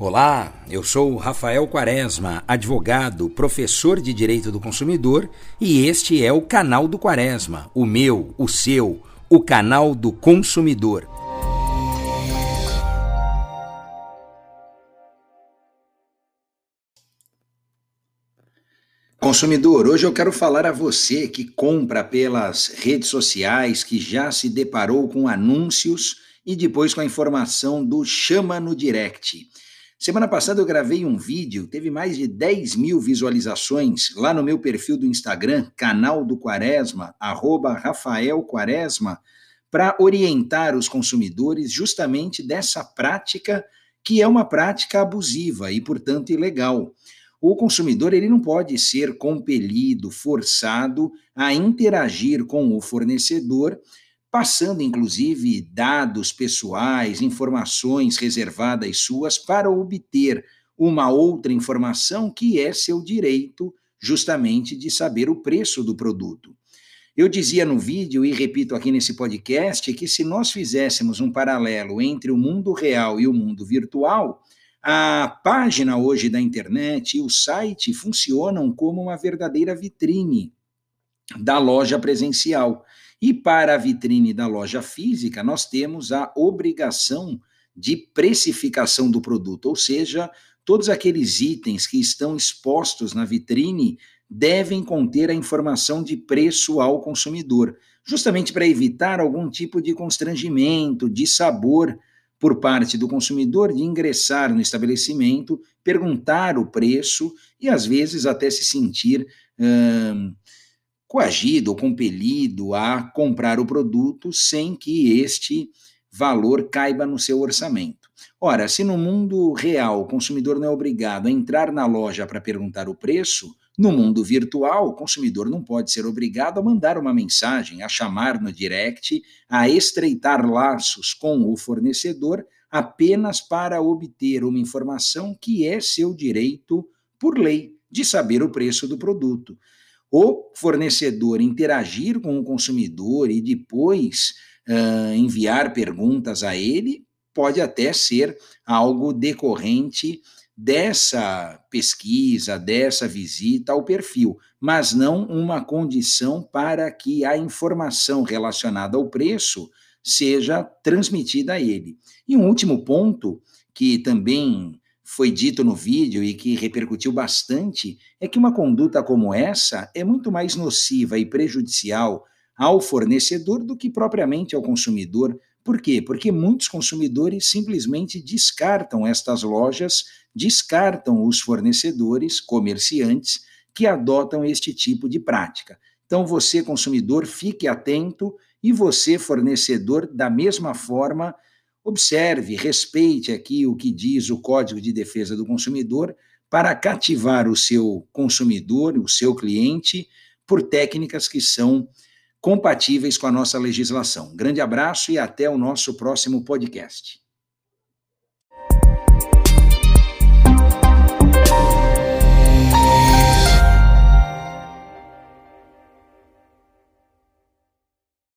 Olá, eu sou Rafael Quaresma, advogado, professor de Direito do Consumidor, e este é o canal do Quaresma, o meu, o seu, o canal do consumidor. Consumidor, hoje eu quero falar a você que compra pelas redes sociais, que já se deparou com anúncios e depois com a informação do chama no direct. Semana passada eu gravei um vídeo, teve mais de 10 mil visualizações lá no meu perfil do Instagram, canal do Quaresma, arroba Rafael Quaresma, para orientar os consumidores justamente dessa prática que é uma prática abusiva e, portanto, ilegal. O consumidor ele não pode ser compelido, forçado a interagir com o fornecedor passando inclusive dados pessoais, informações reservadas suas para obter uma outra informação que é seu direito, justamente de saber o preço do produto. Eu dizia no vídeo e repito aqui nesse podcast que se nós fizéssemos um paralelo entre o mundo real e o mundo virtual, a página hoje da internet e o site funcionam como uma verdadeira vitrine da loja presencial. E para a vitrine da loja física, nós temos a obrigação de precificação do produto, ou seja, todos aqueles itens que estão expostos na vitrine devem conter a informação de preço ao consumidor, justamente para evitar algum tipo de constrangimento, de sabor por parte do consumidor de ingressar no estabelecimento, perguntar o preço e às vezes até se sentir hum, coagido ou compelido a comprar o produto sem que este valor caiba no seu orçamento. Ora, se no mundo real o consumidor não é obrigado a entrar na loja para perguntar o preço, no mundo virtual o consumidor não pode ser obrigado a mandar uma mensagem, a chamar no direct, a estreitar laços com o fornecedor apenas para obter uma informação que é seu direito por lei de saber o preço do produto o fornecedor interagir com o consumidor e depois uh, enviar perguntas a ele, pode até ser algo decorrente dessa pesquisa, dessa visita ao perfil, mas não uma condição para que a informação relacionada ao preço seja transmitida a ele. E um último ponto que também foi dito no vídeo e que repercutiu bastante é que uma conduta como essa é muito mais nociva e prejudicial ao fornecedor do que propriamente ao consumidor. Por quê? Porque muitos consumidores simplesmente descartam estas lojas, descartam os fornecedores, comerciantes que adotam este tipo de prática. Então, você, consumidor, fique atento e você, fornecedor, da mesma forma, Observe, respeite aqui o que diz o Código de Defesa do Consumidor para cativar o seu consumidor, o seu cliente, por técnicas que são compatíveis com a nossa legislação. Grande abraço e até o nosso próximo podcast.